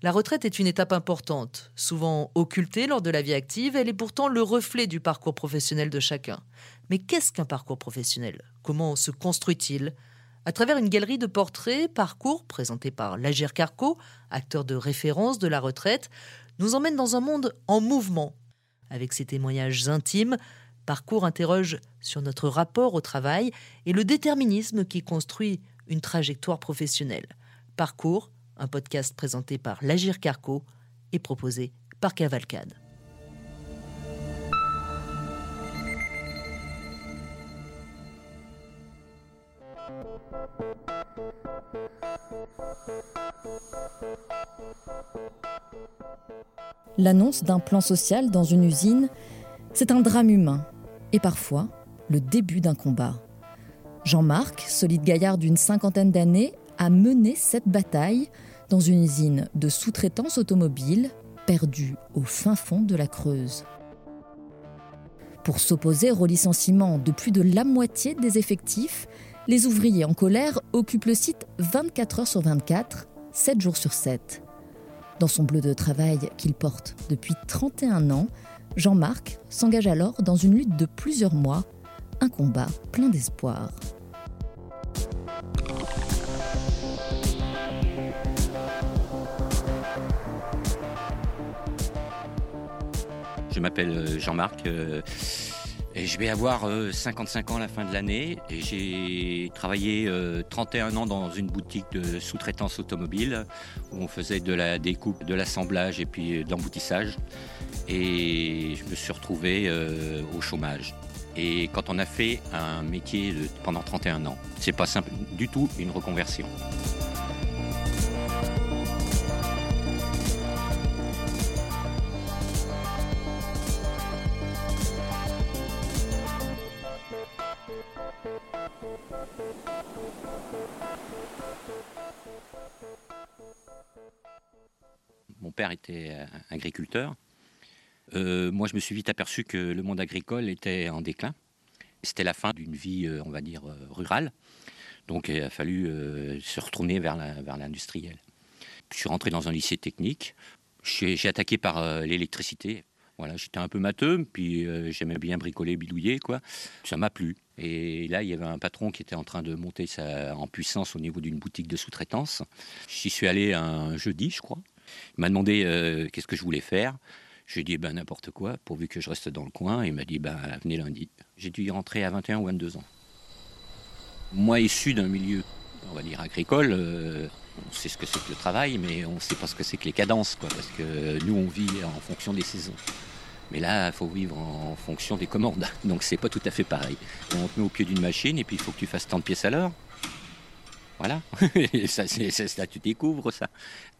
La retraite est une étape importante, souvent occultée lors de la vie active, elle est pourtant le reflet du parcours professionnel de chacun. Mais qu'est-ce qu'un parcours professionnel? Comment se construit-il? À travers une galerie de portraits, parcours présenté par Lagir Carco, acteur de référence de la retraite, nous emmène dans un monde en mouvement. Avec ses témoignages intimes, Parcours interroge sur notre rapport au travail et le déterminisme qui construit une trajectoire professionnelle. Parcours un podcast présenté par Lagir Carco et proposé par Cavalcade. L'annonce d'un plan social dans une usine, c'est un drame humain et parfois le début d'un combat. Jean-Marc, solide gaillard d'une cinquantaine d'années, a mené cette bataille dans une usine de sous-traitance automobile perdue au fin fond de la Creuse. Pour s'opposer au licenciement de plus de la moitié des effectifs, les ouvriers en colère occupent le site 24 heures sur 24, 7 jours sur 7. Dans son bleu de travail qu'il porte depuis 31 ans, Jean-Marc s'engage alors dans une lutte de plusieurs mois, un combat plein d'espoir. Je m'appelle euh, Jean-Marc. Euh, et je vais avoir 55 euh, ans à la fin de l'année j'ai travaillé 31 ans dans une boutique de sous-traitance automobile où on faisait de la découpe, de l'assemblage et puis de l'emboutissage. Et je me suis retrouvé au chômage. Et quand on a fait un métier pendant 31 ans, c'est pas simple du tout une reconversion. Mon père était euh, agriculteur. Euh, moi, je me suis vite aperçu que le monde agricole était en déclin. C'était la fin d'une vie, euh, on va dire, rurale. Donc, il a fallu se retourner vers l'industriel. je suis rentré dans un lycée technique. J'ai attaqué par l'électricité. Voilà, j'étais un peu matheux, puis j'aimais bien bricoler, bidouiller, quoi. Ça m'a plu. Et là, il y avait un patron qui était en train de monter sa, en puissance au niveau d'une boutique de sous-traitance. J'y suis allé un jeudi, je crois. Il m'a demandé euh, qu'est-ce que je voulais faire. J'ai dit ben, n'importe quoi, pourvu que je reste dans le coin. il m'a dit ben, venez lundi. J'ai dû y rentrer à 21 ou 22 ans. Moi, issu d'un milieu, on va dire, agricole, euh, on sait ce que c'est que le travail, mais on ne sait pas ce que c'est que les cadences, quoi, parce que nous, on vit en fonction des saisons. Mais là, il faut vivre en fonction des commandes. Donc c'est pas tout à fait pareil. On te met au pied d'une machine et puis il faut que tu fasses tant de pièces à l'heure. Voilà, ça, tu découvres ça.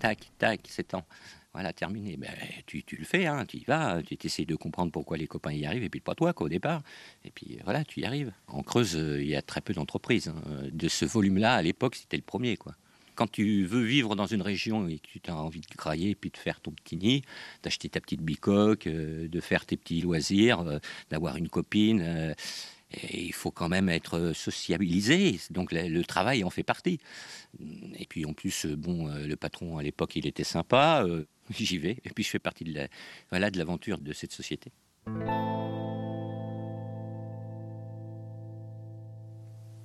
Tac, tac, c'est temps. Voilà, terminé. Ben, tu, tu, le fais, hein, tu y vas, tu essaies de comprendre pourquoi les copains y arrivent, et puis pas toi qu'au départ. Et puis voilà, tu y arrives. En Creuse, euh, il y a très peu d'entreprises. Hein. De ce volume-là, à l'époque, c'était le premier. quoi. Quand tu veux vivre dans une région et que tu as envie de grailler, puis de faire ton petit nid, d'acheter ta petite bicoque, euh, de faire tes petits loisirs, euh, d'avoir une copine et il faut quand même être sociabilisé, donc le, travail en fait partie. Et puis en plus, bon, euh, le patron à l'époque, il était sympa, euh, j'y vais, et puis je fais partie de la, voilà, de l'aventure de cette société.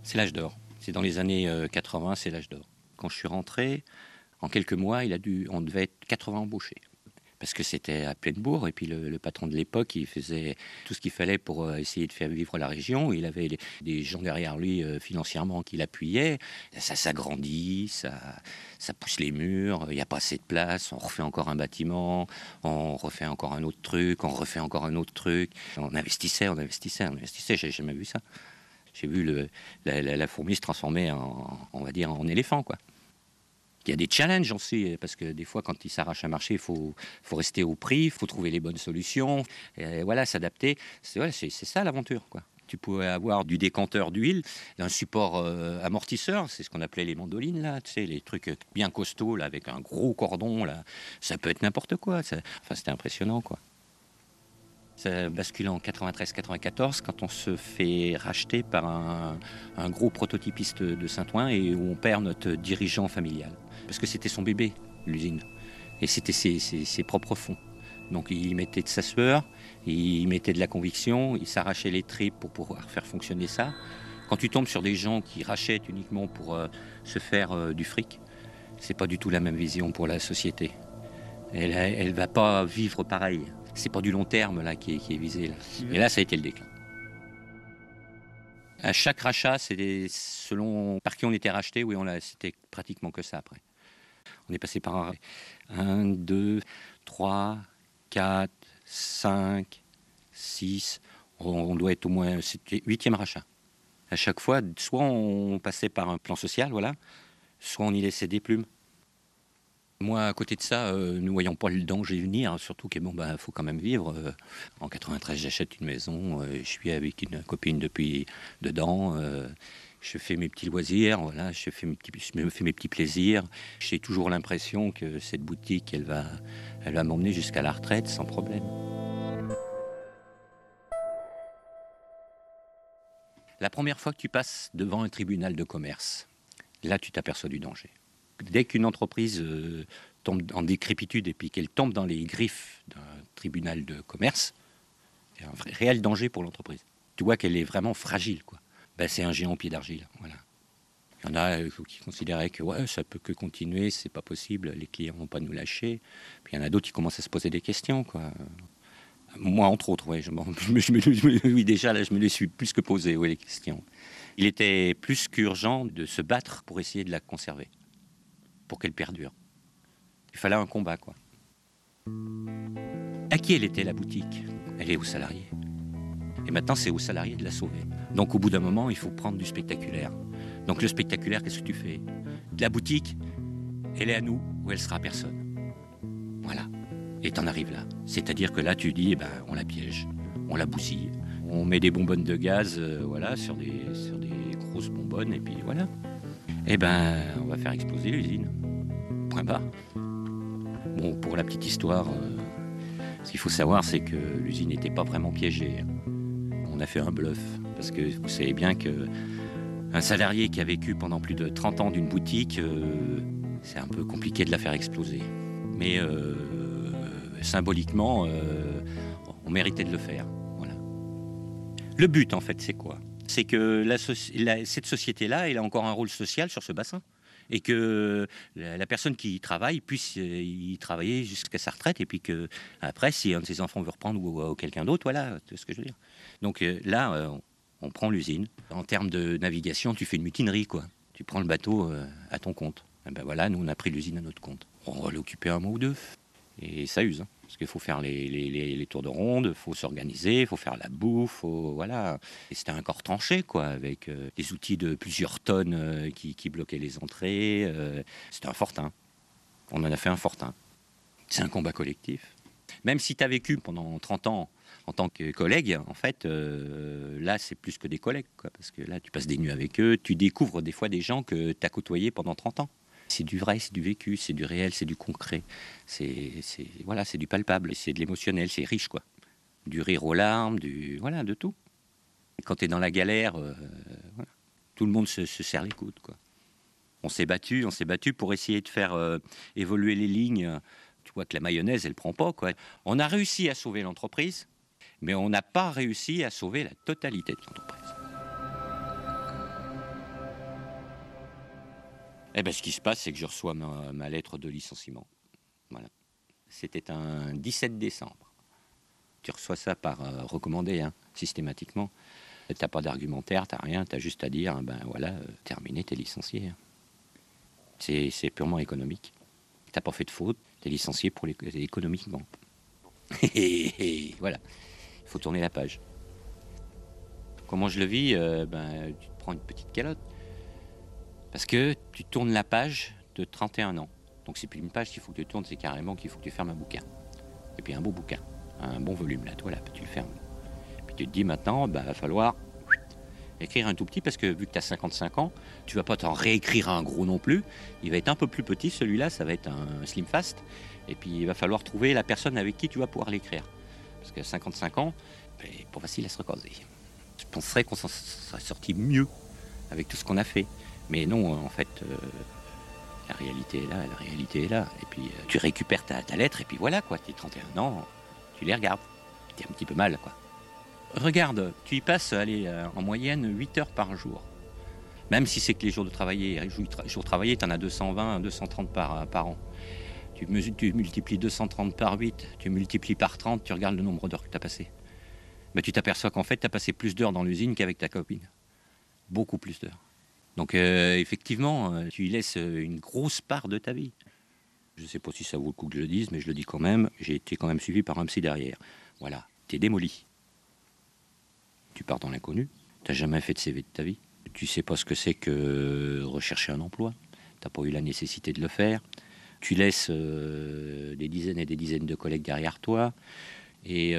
C'est l'âge d'or. C'est dans les années 80, euh, c'est l'âge d'or. Quand je suis rentré, en quelques mois, il a dû, on devait être 80 embauchés parce que c'était à pleine bourre. Et puis le, patron de l'époque, il faisait tout ce qu'il fallait pour euh, essayer de faire vivre la région. Il avait des gens derrière lui euh, financièrement qui l'appuyaient. Ça s'agrandit, ça, ça pousse les murs, il n'y a pas assez de place, on refait encore un bâtiment, on refait encore un autre truc, on refait encore un autre truc. On investissait, on investissait, on investissait, j'ai jamais vu ça. J'ai vu le, la, la, fourmi se transformer en, on va dire, en éléphant, quoi. Il y a des challenges aussi, parce que des fois, quand il s'arrache un marché, il faut, rester au prix, il faut trouver les bonnes solutions, voilà, s'adapter. C'est ça l'aventure, quoi. Tu pouvais avoir du décanteur d'huile, un support euh, amortisseur, c'est ce qu'on appelait les mandolines, là, tu les trucs bien costauds, avec un gros cordon, là. Ça peut être n'importe quoi. enfin, c'était impressionnant, quoi. Ça bascule en 93-94 quand on se fait racheter par un, gros prototypiste de Saint-Ouen et où on perd notre dirigeant familial parce que c'était son bébé, l'usine. Et c'était ses, propres fonds. Donc il mettait de sa sueur, il mettait de la conviction, il s'arrachait les tripes pour pouvoir faire fonctionner ça. Quand tu tombes sur des gens qui rachètent uniquement pour euh, se faire euh, du fric, c'est pas du tout la même vision pour la société. Elle, ne va pas vivre pareil. C'est pas du long terme là qui est, visé Et là, ça a été le déclin. À chaque rachat, c'est selon par qui on était racheté, oui, on c'était pratiquement que ça après. On est passé par 1, 2, 3, 4, 5, 6. On doit être au moins. C'était huitième rachat. À chaque fois, soit on passait par un plan social, voilà, soit on y laissait des plumes. Moi, à côté de ça, euh, nous voyons pas le danger venir, surtout qu'il bon, bah, faut quand même vivre. Euh, en 93, j'achète une maison, euh, je suis avec une copine depuis dedans, je fais mes petits loisirs, voilà, je, fais mes petits, fais mes petits plaisirs. J'ai toujours l'impression que cette boutique, elle va, elle va m'emmener jusqu'à la retraite sans problème. La première fois que tu passes devant un tribunal de commerce, là, tu t'aperçois du danger dès qu'une entreprise euh, tombe en décrépitude et puis qu'elle tombe dans les griffes d'un tribunal de commerce, c'est un réel danger pour l'entreprise. Tu vois qu'elle est vraiment fragile. Quoi. Ben, c'est un géant pied d'argile. Voilà. Il y en a euh, qui considéraient que ouais, ça peut que continuer, c'est pas possible, les clients vont pas nous lâcher. Puis il y en a d'autres qui commencent à se poser des questions. Quoi. Moi, entre autres, ouais, je, je, oui, déjà, là, je me les suis plus que posé, les questions. Il était plus qu'urgent de se battre pour essayer de la conserver pour qu'elle perdure. Il fallait un combat, quoi. À qui elle était la boutique? Elle est aux salariés. Et maintenant, c'est aux salariés de la sauver. Donc, au bout d'un moment, il faut prendre du spectaculaire. Donc, le spectaculaire, qu'est-ce que tu fais? La boutique, elle est à nous ou elle sera à personne? Voilà. Et t'en arrives là. C'est-à-dire que là, tu dis, eh ben, on la piège, on la bousille, on met des bonbonnes de gaz, euh, voilà, sur des, sur des grosses bonbonnes, et puis voilà. Eh ben, on va faire exploser l'usine. Point barre. Bon, pour la petite histoire, euh, ce qu'il faut savoir, c'est que l'usine n'était pas vraiment piégée. On a fait un bluff, parce que vous savez bien que un salarié qui a vécu pendant plus de 30 ans d'une boutique, euh, c'est un peu compliqué de la faire exploser. Mais euh, symboliquement, on méritait de le faire. Le but, en fait, c'est quoi? C'est que cette société-là, elle a encore un rôle social sur ce bassin. Et que la, personne qui y travaille puisse euh, y travailler jusqu'à sa retraite. Et puis que après, si un de ses enfants veut reprendre ou, quelqu'un d'autre, voilà, ce que je veux dire. Donc euh, là, euh, on prend l'usine. En termes de navigation, tu fais une mutinerie, quoi. Tu prends le bateau à ton compte. Et ben voilà, nous, on a pris l'usine à notre compte. On va l'occuper un mois ou deux. Et ça use. Hein. Parce qu'il faut faire les, tours de ronde, il faut s'organiser, il faut faire la bouffe, voilà. Et c'était un corps tranché, quoi, avec euh, des outils de plusieurs tonnes euh, qui, bloquaient les entrées. Euh. c'était un fortin. On en a fait un fortin. C'est un combat collectif. Même si tu as vécu pendant 30 ans en tant que collègue, en fait, là, c'est plus que des collègues, quoi, parce que là, tu passes des nuits avec eux, tu découvres des fois des gens que tu as côtoyés pendant 30 ans. C'est du vrai, c'est du vécu, c'est du réel, c'est du concret. C'est voilà, c'est du palpable, c'est de l'émotionnel, c'est riche quoi. Du rire aux larmes, du voilà, de tout. quand tu es dans la galère, euh, tout le monde se, serre les coudes quoi. On s'est battu, on s'est battu pour essayer de faire euh, évoluer les lignes. Tu vois que la mayonnaise, elle prend pas quoi. On a réussi à sauver l'entreprise, mais on n'a pas réussi à sauver la totalité de l'entreprise. Eh ben, ce qui se passe, c'est que je reçois ma, lettre de licenciement. Voilà. C'était un 17 décembre. Tu reçois ça par euh, recommandé, hein, systématiquement. Tu n'as pas d'argumentaire, tu n'as rien, tu as juste à dire, ben voilà, euh, terminé, tu es licencié. Hein. C'est purement économique. Tu n'as pas fait de faute, tu es licencié pour économiquement. voilà, il faut tourner la page. Comment je le vis euh, ben, Tu te prends une petite calotte, parce que tu tournes la page de 31 ans. Donc c'est plus une page qu'il faut que tu tournes, c'est carrément qu'il faut que tu fermes un bouquin. Et puis un beau bouquin, un bon volume là, voilà, tu le fermes. Puis tu te dis maintenant, il bah, va falloir écrire un tout petit parce que vu que tu as 55 ans, tu vas pas t'en réécrire un gros non plus. Il va être un peu plus petit, celui-là, ça va être un slim fast. Et puis il va falloir trouver la personne avec qui tu vas pouvoir l'écrire. Parce qu'à 55 ans, c'est ben, pas facile à se recaser. Je penserais qu'on s'en serait sorti mieux avec tout ce qu'on a fait. Mais non, en fait, euh, La réalité est là, la réalité est là. Et puis euh, tu récupères ta, lettre et puis voilà quoi, tes 31 ans, tu les regardes. T'es un petit peu mal quoi. Regarde, tu y passes allez, euh, en moyenne 8 heures par jour. Même si c'est que les jours de travailler, les jours de jours travaillés, tu en as 220, 230 par, par an. Tu, multiplies 230 par 8, tu multiplies par 30, tu regardes le nombre d'heures que tu as passé. Mais tu t'aperçois qu'en fait, tu as passé plus d'heures dans l'usine qu'avec ta copine. Beaucoup plus d'heures. Donc euh, effectivement, euh, tu y laisses euh, une grosse part de ta vie. Je ne sais pas si ça vaut le coup que je le dise, mais je le dis quand même. J'ai été quand même suivi par un psy derrière. Voilà, t'es démoli. Tu pars dans l'inconnu. T'as jamais fait de CV de ta vie. Tu sais pas ce que c'est que rechercher un emploi. T'as pas eu la nécessité de le faire. Tu laisses des dizaines et des dizaines de collègues derrière toi. Et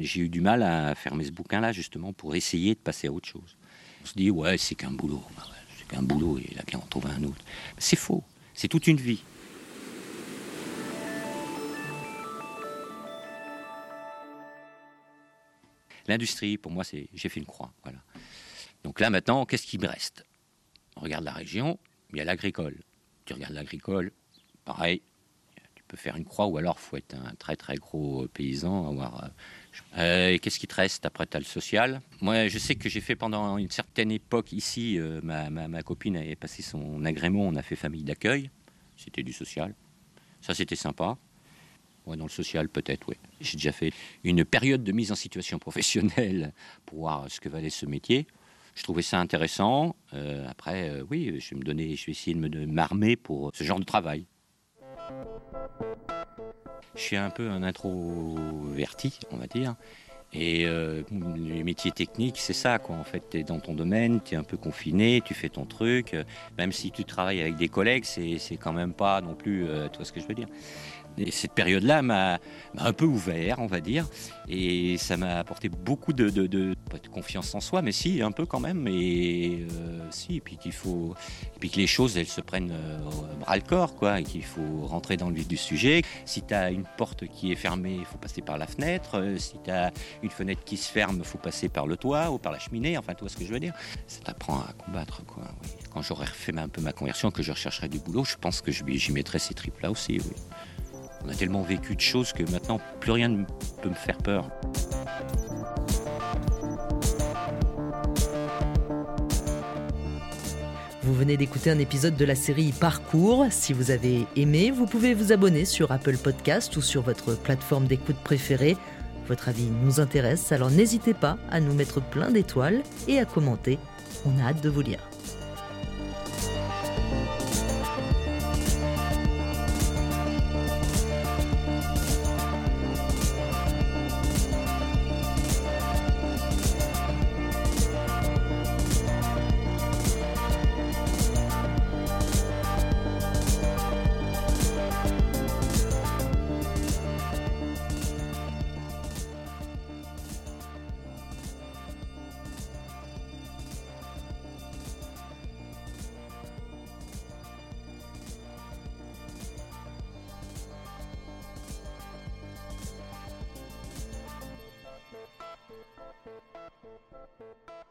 j'ai eu du mal à fermer ce bouquin-là, justement, pour essayer de passer à autre chose. On se dit, ouais, c'est qu'un boulot. Bah qu'un boulot, et il a qu'à en trouver un autre. C'est faux. C'est toute une vie. L'industrie, pour moi, c'est j'ai fait une croix. Voilà. Donc là, maintenant, qu'est-ce qui me reste? On regarde la région, il y a l'agricole. Tu regardes l'agricole, pareil, tu peux faire une croix, ou alors faut être un très très gros paysan. Avoir, euh, euh, qu'est-ce qui te reste Après, tu as le social. Moi, je sais que j'ai fait pendant une certaine époque ici, euh, ma, ma- copine avait passé son agrément, on a fait famille d'accueil. C'était du social. Ça, c'était sympa. Ouais, dans le social, peut-être, oui. J'ai déjà fait une période de mise en situation professionnelle pour voir ce que valait ce métier. Je trouvais ça intéressant. Après, oui, je vais me donner, je vais essayer de m'armer pour ce genre de travail. Je suis un peu un introverti, on va dire. Et euh, les métiers techniques, c'est ça, quoi. En fait, tu es dans ton domaine, tu es un peu confiné, tu fais ton truc. Même si tu travailles avec des collègues, c'est quand même pas non plus, euh, ce que je veux dire. Et cette période-là m'a un peu ouvert, on va dire, et ça m'a apporté beaucoup de, confiance en soi, mais si, un peu quand même, et euh, si, puis qu'il faut, puis que les choses, elles se prennent euh, bras le corps, quoi, et qu'il faut rentrer dans le vif du sujet. Si tu as une porte qui est fermée, il faut passer par la fenêtre. Euh, si tu as une fenêtre qui se ferme, il faut passer par le toit ou par la cheminée, enfin, tu vois ce que je veux dire? Ça t'apprend à combattre, quoi. Quand j'aurai refait un peu ma conversion, que je rechercherai du boulot, je pense que j'y mettrai ces tripes-là aussi, oui. On a tellement vécu de choses que maintenant, plus rien ne peut me faire peur. Vous venez d'écouter un épisode de la série Parcours. Si vous avez aimé, vous pouvez vous abonner sur Apple Podcast ou sur votre plateforme d'écoute préférée. Votre avis nous intéresse, alors n'hésitez pas à nous mettre plein d'étoiles et à commenter. On a hâte de vous lire. Música